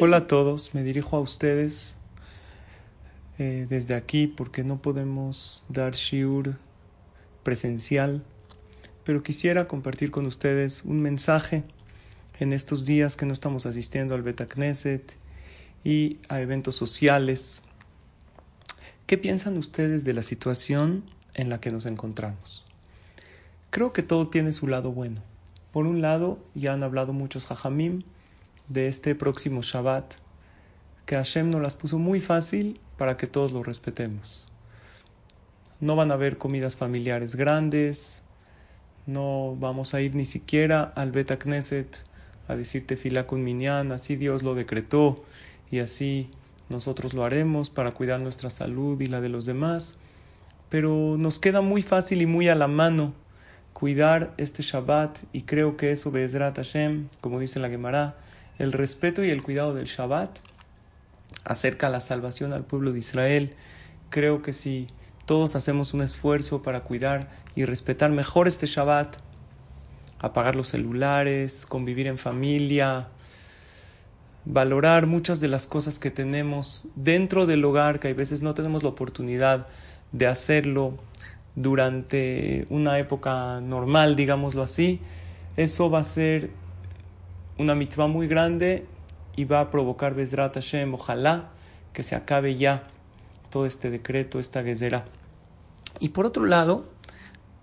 Hola a todos, me dirijo a ustedes eh, desde aquí porque no podemos dar shiur presencial, pero quisiera compartir con ustedes un mensaje en estos días que no estamos asistiendo al Betacneset y a eventos sociales. ¿Qué piensan ustedes de la situación en la que nos encontramos? Creo que todo tiene su lado bueno. Por un lado, ya han hablado muchos hajamim de este próximo Shabbat, que Hashem nos las puso muy fácil para que todos lo respetemos. No van a haber comidas familiares grandes, no vamos a ir ni siquiera al Bet Knesset a decirte fila con minyan, así Dios lo decretó y así nosotros lo haremos para cuidar nuestra salud y la de los demás. Pero nos queda muy fácil y muy a la mano cuidar este Shabbat y creo que eso Bezrat Hashem, como dice la Gemara, el respeto y el cuidado del Shabbat acerca la salvación al pueblo de Israel. Creo que si todos hacemos un esfuerzo para cuidar y respetar mejor este Shabbat, apagar los celulares, convivir en familia, valorar muchas de las cosas que tenemos dentro del hogar, que a veces no tenemos la oportunidad de hacerlo durante una época normal, digámoslo así, eso va a ser una mitzvah muy grande y va a provocar Bezrat Hashem, ojalá que se acabe ya todo este decreto, esta gezerá. Y por otro lado,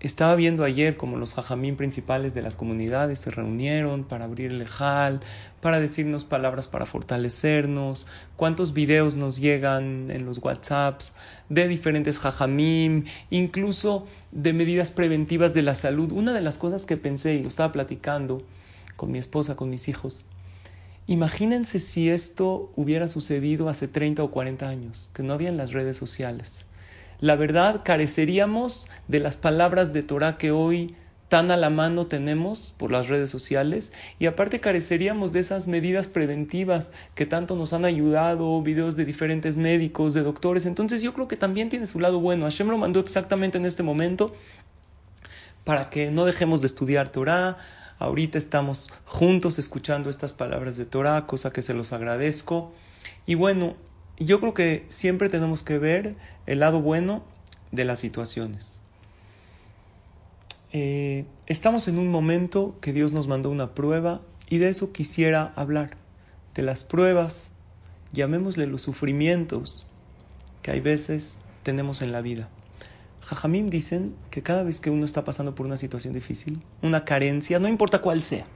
estaba viendo ayer como los jajamín principales de las comunidades se reunieron para abrir el ejal, para decirnos palabras para fortalecernos, cuántos videos nos llegan en los WhatsApps de diferentes jajamín, incluso de medidas preventivas de la salud. Una de las cosas que pensé y lo estaba platicando con mi esposa, con mis hijos. Imagínense si esto hubiera sucedido hace 30 o 40 años, que no habían las redes sociales. La verdad, careceríamos de las palabras de Torah que hoy tan a la mano tenemos por las redes sociales y aparte careceríamos de esas medidas preventivas que tanto nos han ayudado, videos de diferentes médicos, de doctores. Entonces yo creo que también tiene su lado bueno. Hashem lo mandó exactamente en este momento para que no dejemos de estudiar Torah, Ahorita estamos juntos escuchando estas palabras de Torah, cosa que se los agradezco. Y bueno, yo creo que siempre tenemos que ver el lado bueno de las situaciones. Eh, estamos en un momento que Dios nos mandó una prueba y de eso quisiera hablar, de las pruebas, llamémosle los sufrimientos que hay veces tenemos en la vida. Jajamim dicen que cada vez que uno está pasando por una situación difícil, una carencia, no importa cuál sea,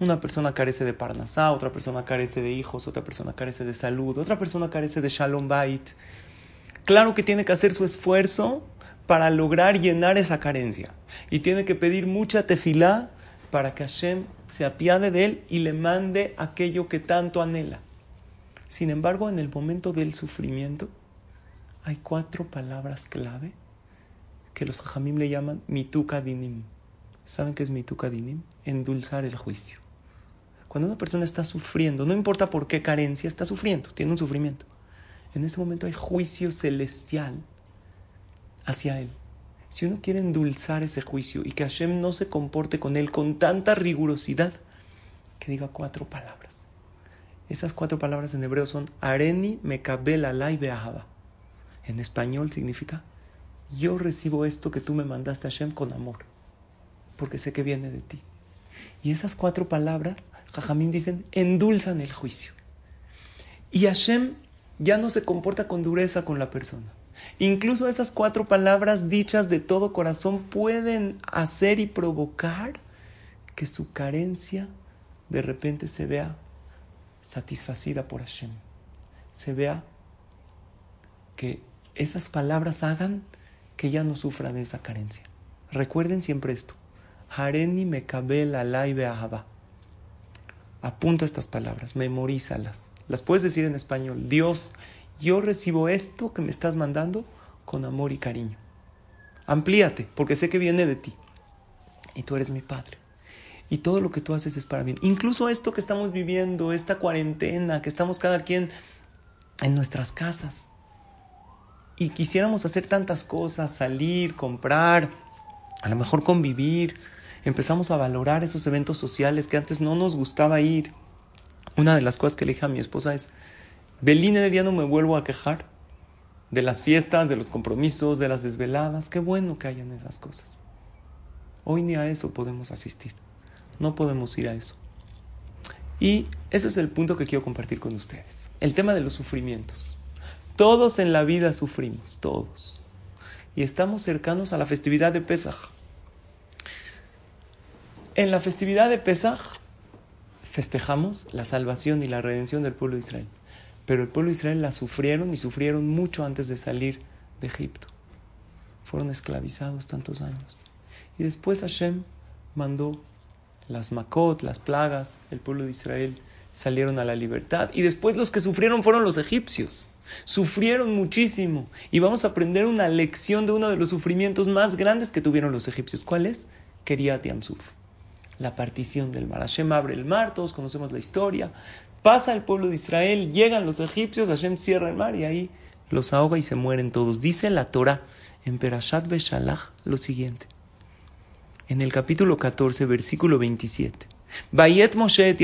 una persona carece de parnasá, otra persona carece de hijos, otra persona carece de salud, otra persona carece de shalom bait. Claro que tiene que hacer su esfuerzo para lograr llenar esa carencia y tiene que pedir mucha tefilá para que Hashem se apiade de él y le mande aquello que tanto anhela. Sin embargo, en el momento del sufrimiento hay cuatro palabras clave que los hajamim le llaman mituka dinim. ¿Saben qué es mituka dinim? Endulzar el juicio. Cuando una persona está sufriendo, no importa por qué carencia, está sufriendo, tiene un sufrimiento. En ese momento hay juicio celestial hacia él. Si uno quiere endulzar ese juicio y que Hashem no se comporte con él con tanta rigurosidad, que diga cuatro palabras. Esas cuatro palabras en hebreo son Areni Mekabel Alay Beahaba. En español significa yo recibo esto que tú me mandaste a Hashem con amor, porque sé que viene de ti. Y esas cuatro palabras, Jajamín dicen, endulzan el juicio. Y Hashem ya no se comporta con dureza con la persona. Incluso esas cuatro palabras dichas de todo corazón pueden hacer y provocar que su carencia de repente se vea satisfacida por Hashem. Se vea que esas palabras hagan que ya no sufra de esa carencia. Recuerden siempre esto. Hareni mekabel alay be'ahaba. Apunta estas palabras, memorízalas. Las puedes decir en español. Dios, yo recibo esto que me estás mandando con amor y cariño. Amplíate, porque sé que viene de ti. Y tú eres mi Padre. Y todo lo que tú haces es para mí. Incluso esto que estamos viviendo, esta cuarentena, que estamos cada quien en nuestras casas y quisiéramos hacer tantas cosas, salir, comprar, a lo mejor convivir, empezamos a valorar esos eventos sociales que antes no nos gustaba ir. Una de las cosas que le dije a mi esposa es, Beline de día no me vuelvo a quejar de las fiestas, de los compromisos, de las desveladas. Qué bueno que hayan esas cosas. Hoy ni a eso podemos asistir. No podemos ir a eso. Y ese es el punto que quiero compartir con ustedes. El tema de los sufrimientos. Todos en la vida sufrimos, todos. Y estamos cercanos a la festividad de Pesaj. En la festividad de Pesaj festejamos la salvación y la redención del pueblo de Israel. Pero el pueblo de Israel la sufrieron y sufrieron mucho antes de salir de Egipto. Fueron esclavizados tantos años. Y después Hashem mandó las Makot, las plagas, el pueblo de Israel salieron a la libertad. Y después los que sufrieron fueron los egipcios. Sufrieron muchísimo. Y vamos a aprender una lección de uno de los sufrimientos más grandes que tuvieron los egipcios. ¿Cuál es? Keriat Yamsuf. La partición del mar. Hashem abre el mar, todos conocemos la historia. Pasa el pueblo de Israel, llegan los egipcios, Hashem cierra el mar y ahí los ahoga y se mueren todos. Dice la Torah en Perashat Beshalach lo siguiente en el capítulo 14, versículo 27. Bayet Moshe et.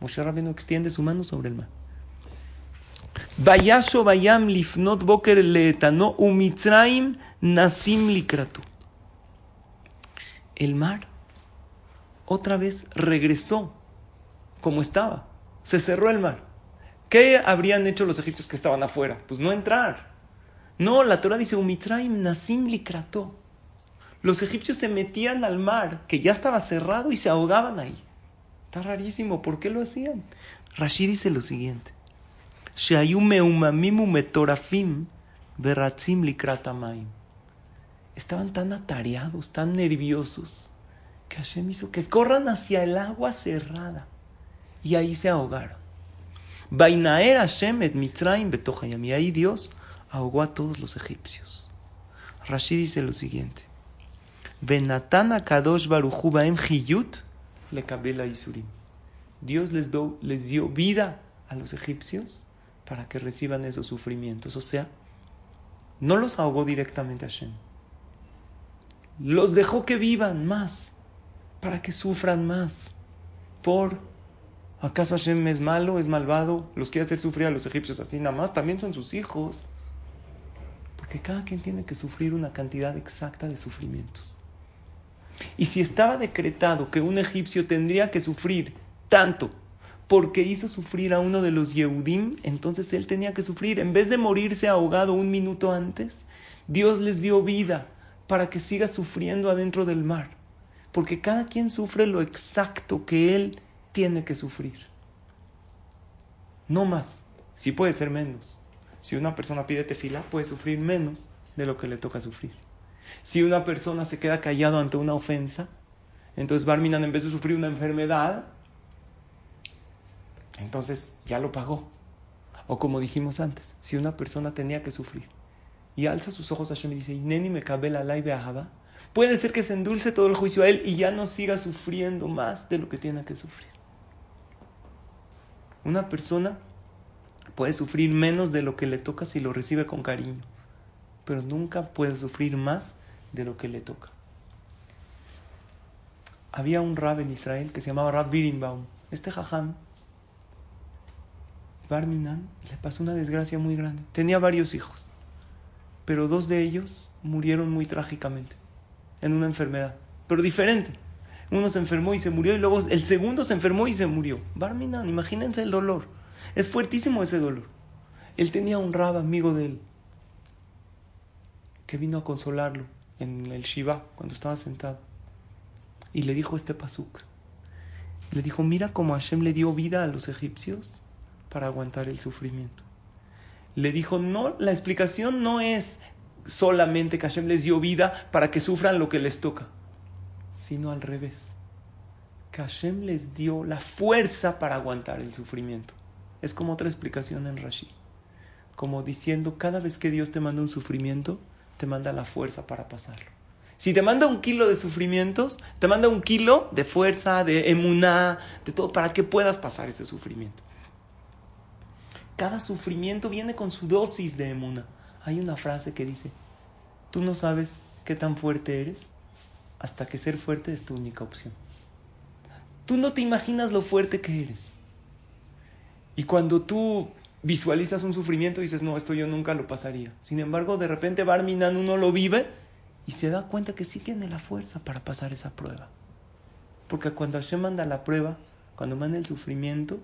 Moshe Rabbeinu extiende su mano sobre el mar. Bayasho bayam lifnot boker leetano nasim likratu. El mar otra vez regresó como estaba. Se cerró el mar. ¿Qué habrían hecho los egipcios que estaban afuera? Pues no entrar. No, la Torah dice umitzraim nasim likratu los egipcios se metían al mar, que ya estaba cerrado, y se ahogaban ahí. Está rarísimo, ¿por qué lo hacían? Rashid dice lo siguiente. Estaban tan atareados, tan nerviosos, que Hashem hizo que corran hacia el agua cerrada. Y ahí se ahogaron. Bainaer Hashem et Mitzrayim Y ahí Dios ahogó a todos los egipcios. Rashid dice lo siguiente. Benatana Kadosh Baruchu Baem Hiyut le Isurim. Dios les dio vida a los egipcios para que reciban esos sufrimientos. O sea, no los ahogó directamente a Hashem. Los dejó que vivan más, para que sufran más. Por, ¿acaso Hashem es malo, es malvado? ¿Los quiere hacer sufrir a los egipcios así nada más? También son sus hijos. Porque cada quien tiene que sufrir una cantidad exacta de sufrimientos. Y si estaba decretado que un egipcio tendría que sufrir tanto porque hizo sufrir a uno de los Yehudim, entonces él tenía que sufrir. En vez de morirse ahogado un minuto antes, Dios les dio vida para que siga sufriendo adentro del mar. Porque cada quien sufre lo exacto que él tiene que sufrir. No más. Sí puede ser menos. Si una persona pide tefila, puede sufrir menos de lo que le toca sufrir. Si una persona se queda callado ante una ofensa, entonces Barminan en vez de sufrir una enfermedad, entonces ya lo pagó. O como dijimos antes, si una persona tenía que sufrir y alza sus ojos a Hashem y dice, Neni me cabe la ajaba, puede ser que se endulce todo el juicio a él y ya no siga sufriendo más de lo que tiene que sufrir. Una persona puede sufrir menos de lo que le toca si lo recibe con cariño, pero nunca puede sufrir más de lo que le toca. Había un rab en Israel que se llamaba Rab Birimbaum. Este jajam, Barminan, le pasó una desgracia muy grande. Tenía varios hijos, pero dos de ellos murieron muy trágicamente en una enfermedad, pero diferente. Uno se enfermó y se murió y luego el segundo se enfermó y se murió. Barminan, imagínense el dolor. Es fuertísimo ese dolor. Él tenía un rab amigo de él que vino a consolarlo en el Shiva, cuando estaba sentado. Y le dijo este pasuk. Le dijo, mira cómo Hashem le dio vida a los egipcios para aguantar el sufrimiento. Le dijo, no, la explicación no es solamente que Hashem les dio vida para que sufran lo que les toca, sino al revés. Que Hashem les dio la fuerza para aguantar el sufrimiento. Es como otra explicación en Rashi. Como diciendo, cada vez que Dios te manda un sufrimiento, te manda la fuerza para pasarlo. Si te manda un kilo de sufrimientos, te manda un kilo de fuerza, de emuná, de todo, para que puedas pasar ese sufrimiento. Cada sufrimiento viene con su dosis de emuná. Hay una frase que dice, tú no sabes qué tan fuerte eres hasta que ser fuerte es tu única opción. Tú no te imaginas lo fuerte que eres. Y cuando tú visualizas un sufrimiento, dices, no, esto yo nunca lo pasaría. Sin embargo, de repente Barminan uno lo vive y se da cuenta que sí tiene la fuerza para pasar esa prueba. Porque cuando Hashem manda la prueba, cuando manda el sufrimiento,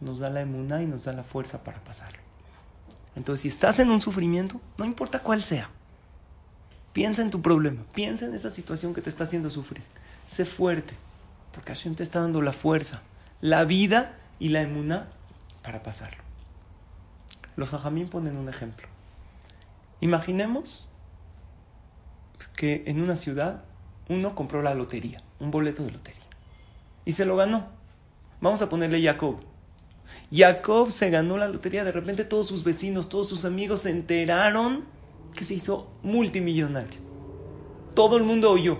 nos da la emuná y nos da la fuerza para pasarlo. Entonces, si estás en un sufrimiento, no importa cuál sea, piensa en tu problema, piensa en esa situación que te está haciendo sufrir. Sé fuerte, porque Hashem te está dando la fuerza, la vida y la emuná para pasarlo. Los hajamín ponen un ejemplo. Imaginemos que en una ciudad uno compró la lotería, un boleto de lotería, y se lo ganó. Vamos a ponerle Jacob. Jacob se ganó la lotería, de repente todos sus vecinos, todos sus amigos se enteraron que se hizo multimillonario. Todo el mundo oyó.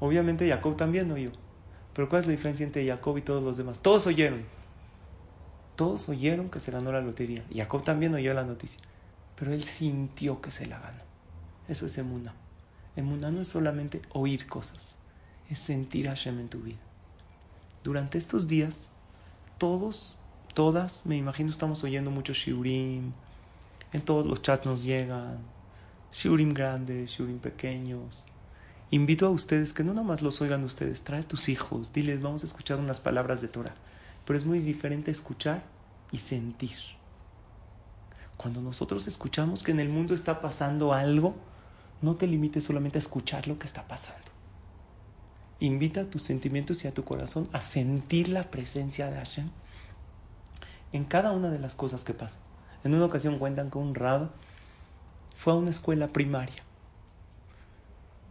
Obviamente Jacob también oyó. Pero ¿cuál es la diferencia entre Jacob y todos los demás? Todos oyeron. Todos oyeron que se ganó la lotería. Jacob también oyó la noticia. Pero él sintió que se la ganó. Eso es emuna. Emuna no es solamente oír cosas, es sentir a Hashem en tu vida. Durante estos días, todos, todas, me imagino estamos oyendo mucho shiurim, en todos los chats nos llegan, shiurim grandes, shiurim pequeños. Invito a ustedes que no nada más los oigan ustedes, trae a tus hijos, diles, vamos a escuchar unas palabras de Torah. Pero es muy diferente escuchar y sentir. Cuando nosotros escuchamos que en el mundo está pasando algo, no te limites solamente a escuchar lo que está pasando. Invita a tus sentimientos y a tu corazón a sentir la presencia de Hashem en cada una de las cosas que pasan. En una ocasión cuentan que un rab fue a una escuela primaria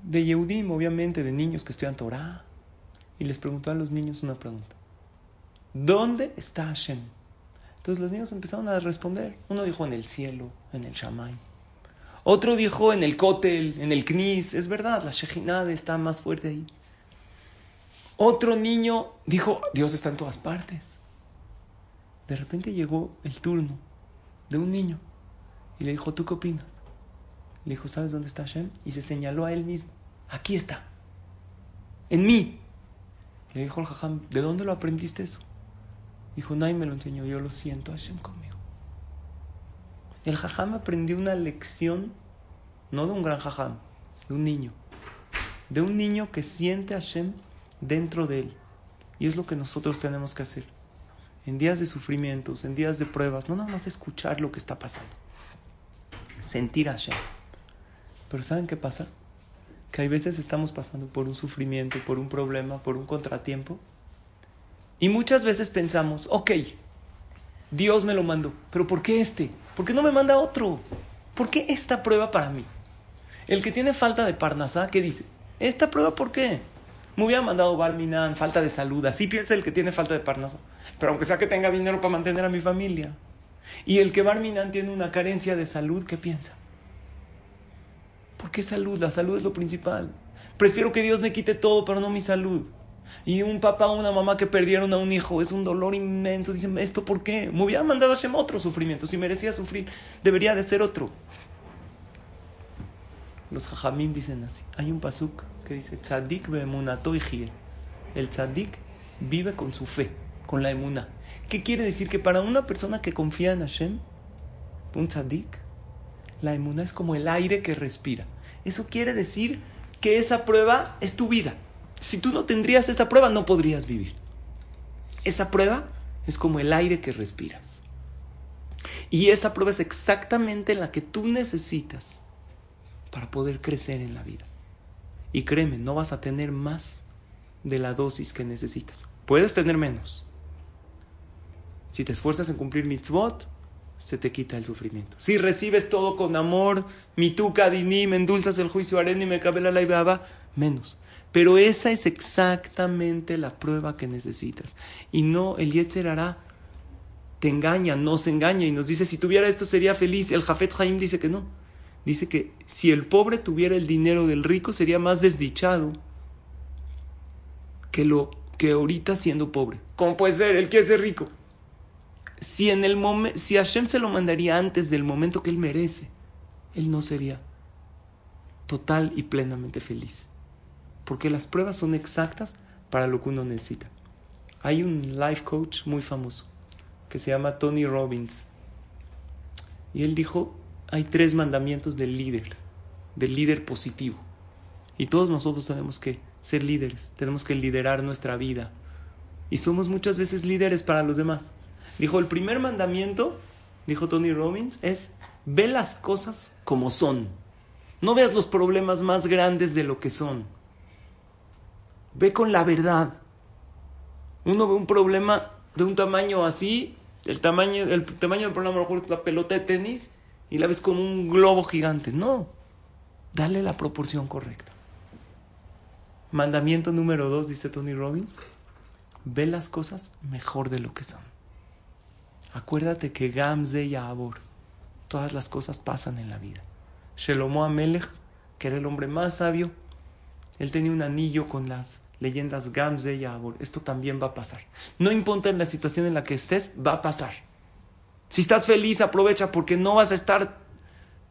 de Yehudim, obviamente, de niños que estudian Torah, y les preguntó a los niños una pregunta. ¿Dónde está Hashem? Entonces los niños empezaron a responder. Uno dijo en el cielo, en el Shamay. Otro dijo en el Kotel, en el Knis. Es verdad, la Shejinad está más fuerte ahí. Otro niño dijo, Dios está en todas partes. De repente llegó el turno de un niño y le dijo, ¿tú qué opinas? Le dijo, ¿sabes dónde está Hashem? Y se señaló a él mismo. Aquí está. En mí. Le dijo el jajam, ¿de dónde lo aprendiste eso? Dijo, nadie me lo enseñó, yo lo siento Hashem conmigo. El jajam aprendió una lección, no de un gran jajam, de un niño. De un niño que siente a Hashem dentro de él. Y es lo que nosotros tenemos que hacer. En días de sufrimientos, en días de pruebas, no nada más escuchar lo que está pasando. Sentir a Hashem. Pero ¿saben qué pasa? Que hay veces estamos pasando por un sufrimiento, por un problema, por un contratiempo y muchas veces pensamos, ok, Dios me lo mandó, pero ¿por qué este? ¿Por qué no me manda otro? ¿Por qué esta prueba para mí? El que tiene falta de parnasá, ¿qué dice? ¿Esta prueba por qué? Me hubiera mandado Barminan, falta de salud. Así piensa el que tiene falta de parnasá. Pero aunque sea que tenga dinero para mantener a mi familia. Y el que Barminan tiene una carencia de salud, ¿qué piensa? ¿Por qué salud? La salud es lo principal. Prefiero que Dios me quite todo, pero no mi salud. Y un papá o una mamá que perdieron a un hijo es un dolor inmenso. Dicen, ¿esto por qué? Me hubiera mandado a Hashem otro sufrimiento. Si merecía sufrir, debería de ser otro. Los jajamim dicen así. Hay un pasuk que dice, Tzadik El tzadik vive con su fe, con la emuna. ¿Qué quiere decir? Que para una persona que confía en Hashem, un tzadik, la emuna es como el aire que respira. Eso quiere decir que esa prueba es tu vida. Si tú no tendrías esa prueba, no podrías vivir. Esa prueba es como el aire que respiras. Y esa prueba es exactamente la que tú necesitas para poder crecer en la vida. Y créeme, no vas a tener más de la dosis que necesitas. Puedes tener menos. Si te esfuerzas en cumplir mitzvot, se te quita el sufrimiento. Si recibes todo con amor, mituka dinim, endulzas el juicio, areni me cabe la menos. Pero esa es exactamente la prueba que necesitas. Y no, el Yetzer hará te engaña, no se engaña y nos dice, si tuviera esto sería feliz. El Jafet Haim dice que no. Dice que si el pobre tuviera el dinero del rico sería más desdichado que lo que ahorita siendo pobre. ¿Cómo puede ser? Él quiere ser rico. Si en el momento, si Hashem se lo mandaría antes del momento que él merece, él no sería total y plenamente feliz porque las pruebas son exactas para lo que uno necesita. Hay un life coach muy famoso que se llama Tony Robbins. Y él dijo, hay tres mandamientos del líder, del líder positivo. Y todos nosotros tenemos que ser líderes, tenemos que liderar nuestra vida. Y somos muchas veces líderes para los demás. Dijo, el primer mandamiento, dijo Tony Robbins, es ve las cosas como son. No veas los problemas más grandes de lo que son. Ve con la verdad. Uno ve un problema de un tamaño así, el tamaño, el tamaño del problema a lo mejor es la pelota de tenis y la ves como un globo gigante. No, dale la proporción correcta. Mandamiento número dos, dice Tony Robbins, ve las cosas mejor de lo que son. Acuérdate que Gamze y Abor, todas las cosas pasan en la vida. Shelomo Amelech, que era el hombre más sabio, él tenía un anillo con las leyendas Gamze y Abor. Esto también va a pasar. No importa en la situación en la que estés, va a pasar. Si estás feliz, aprovecha porque no vas a estar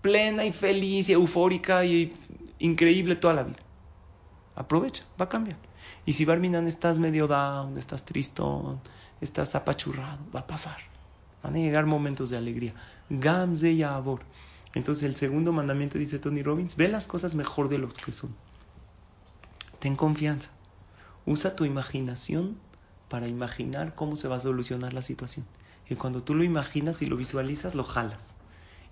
plena y feliz y eufórica y increíble toda la vida. Aprovecha, va a cambiar. Y si Barminan estás medio down, estás tristón, estás apachurrado, va a pasar. Van a llegar momentos de alegría. Gamze y Abor. Entonces el segundo mandamiento dice Tony Robbins, ve las cosas mejor de lo que son. Ten confianza. Usa tu imaginación para imaginar cómo se va a solucionar la situación. Y cuando tú lo imaginas y lo visualizas, lo jalas.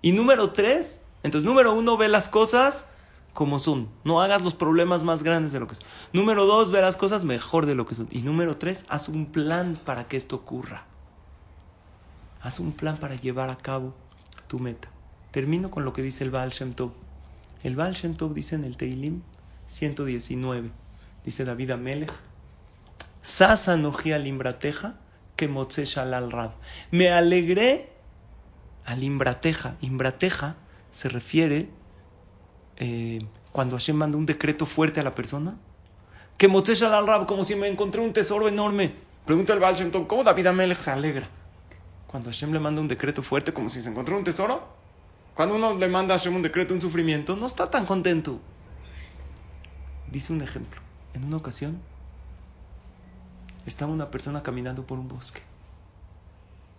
Y número tres, entonces número uno, ve las cosas como son. No hagas los problemas más grandes de lo que son. Número dos, ve las cosas mejor de lo que son. Y número tres, haz un plan para que esto ocurra. Haz un plan para llevar a cabo tu meta. Termino con lo que dice el Baal Shem Tov. El Baal Shem Tov dice en el Teilim 119, dice David Amelech, Sasa al imbrateja que motze shalal rab. Me alegré al imbrateja. Imbrateja se refiere eh, cuando Hashem manda un decreto fuerte a la persona. Que motze shalal rab, como si me encontré un tesoro enorme. Pregunta el Baal Shem Tov, ¿cómo David Amelech se alegra? Cuando Hashem le manda un decreto fuerte, como si se encontró un tesoro. Cuando uno le manda a Hashem un decreto, un sufrimiento, no está tan contento. Dice un ejemplo. En una ocasión estaba una persona caminando por un bosque.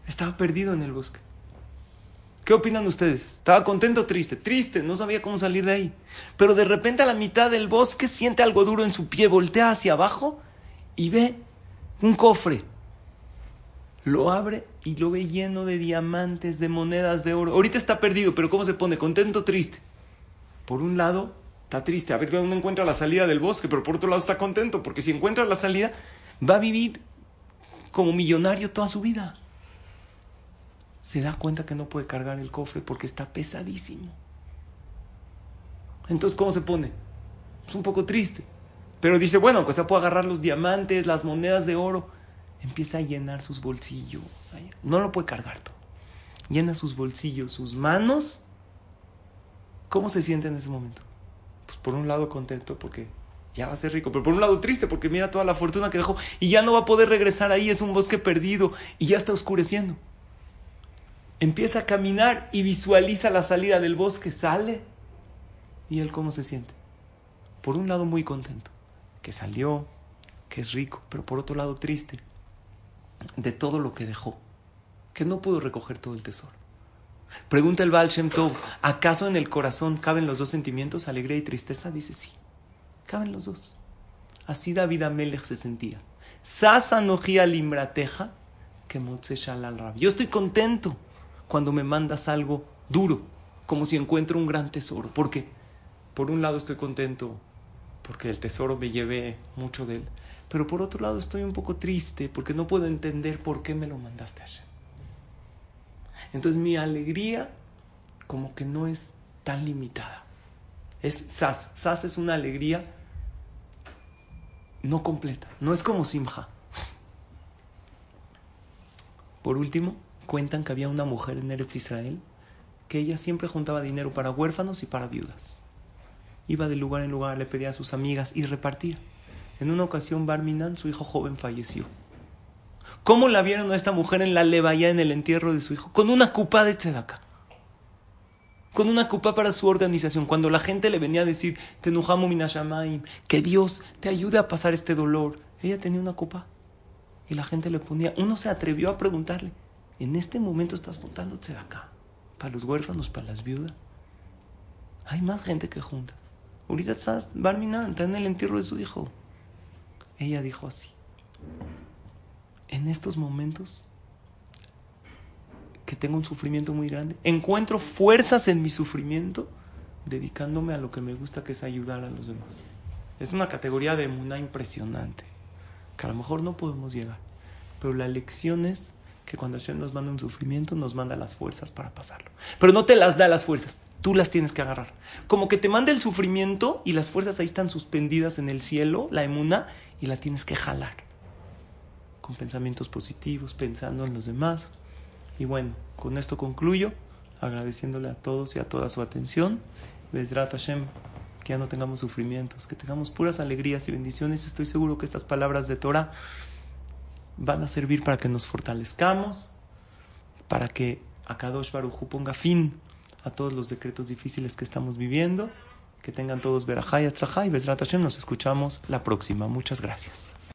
Estaba perdido en el bosque. ¿Qué opinan ustedes? ¿Estaba contento o triste? Triste, no sabía cómo salir de ahí. Pero de repente a la mitad del bosque siente algo duro en su pie, voltea hacia abajo y ve un cofre. Lo abre y lo ve lleno de diamantes, de monedas de oro. Ahorita está perdido, pero ¿cómo se pone? ¿Contento o triste? Por un lado, está triste, a ver dónde encuentra la salida del bosque, pero por otro lado está contento, porque si encuentra la salida, va a vivir como millonario toda su vida. Se da cuenta que no puede cargar el cofre porque está pesadísimo. Entonces, ¿cómo se pone? Es un poco triste. Pero dice, bueno, pues ya puedo agarrar los diamantes, las monedas de oro. Empieza a llenar sus bolsillos. No lo puede cargar todo. Llena sus bolsillos, sus manos. ¿Cómo se siente en ese momento? pues por un lado contento porque ya va a ser rico, pero por un lado triste porque mira toda la fortuna que dejó y ya no va a poder regresar ahí, es un bosque perdido y ya está oscureciendo. Empieza a caminar y visualiza la salida del bosque, sale y él cómo se siente. Por un lado muy contento, que salió, que es rico, pero por otro lado triste de todo lo que dejó, que no pudo recoger todo el tesoro. Pregunta el Baal Shem Tov, ¿acaso en el corazón caben los dos sentimientos, alegría y tristeza? Dice sí, caben los dos. Así David Amelech se sentía. Sasa limbrateja que al Yo estoy contento cuando me mandas algo duro, como si encuentro un gran tesoro. ¿Por qué? Por un lado estoy contento porque el tesoro me llevé mucho de él, pero por otro lado estoy un poco triste porque no puedo entender por qué me lo mandaste a entonces mi alegría como que no es tan limitada. Es sas. Sas es una alegría no completa. No es como simja. Por último, cuentan que había una mujer en Eretz Israel que ella siempre juntaba dinero para huérfanos y para viudas. Iba de lugar en lugar, le pedía a sus amigas y repartía. En una ocasión, Barminan, su hijo joven, falleció. ¿Cómo la vieron a esta mujer en la levaya en el entierro de su hijo? Con una cupa de tzedaka. Con una cupa para su organización. Cuando la gente le venía a decir, Tenujamu minashamaim, que Dios te ayude a pasar este dolor. Ella tenía una copa. Y la gente le ponía, uno se atrevió a preguntarle. En este momento estás de acá. Para los huérfanos, para las viudas. Hay más gente que junta. Ahorita estás, Barminan, está en el entierro de su hijo. Ella dijo así. En estos momentos tengo un sufrimiento muy grande, encuentro fuerzas en mi sufrimiento dedicándome a lo que me gusta, que es ayudar a los demás. Es una categoría de muna impresionante, que a lo mejor no podemos llegar. Pero la lección es que cuando Hashem nos manda un sufrimiento, nos manda las fuerzas para pasarlo. Pero no te las da las fuerzas, tú las tienes que agarrar. Como que te manda el sufrimiento y las fuerzas ahí están suspendidas en el cielo, la emuna, y la tienes que jalar. Con pensamientos positivos, pensando en los demás. Y bueno, con esto concluyo, agradeciéndole a todos y a toda su atención. Besdrat Hashem, que ya no tengamos sufrimientos, que tengamos puras alegrías y bendiciones. Estoy seguro que estas palabras de Torah van a servir para que nos fortalezcamos, para que Akadosh Baruj ponga fin a todos los decretos difíciles que estamos viviendo. Que tengan todos Berajá y Astrajá y Hashem. Nos escuchamos la próxima. Muchas gracias.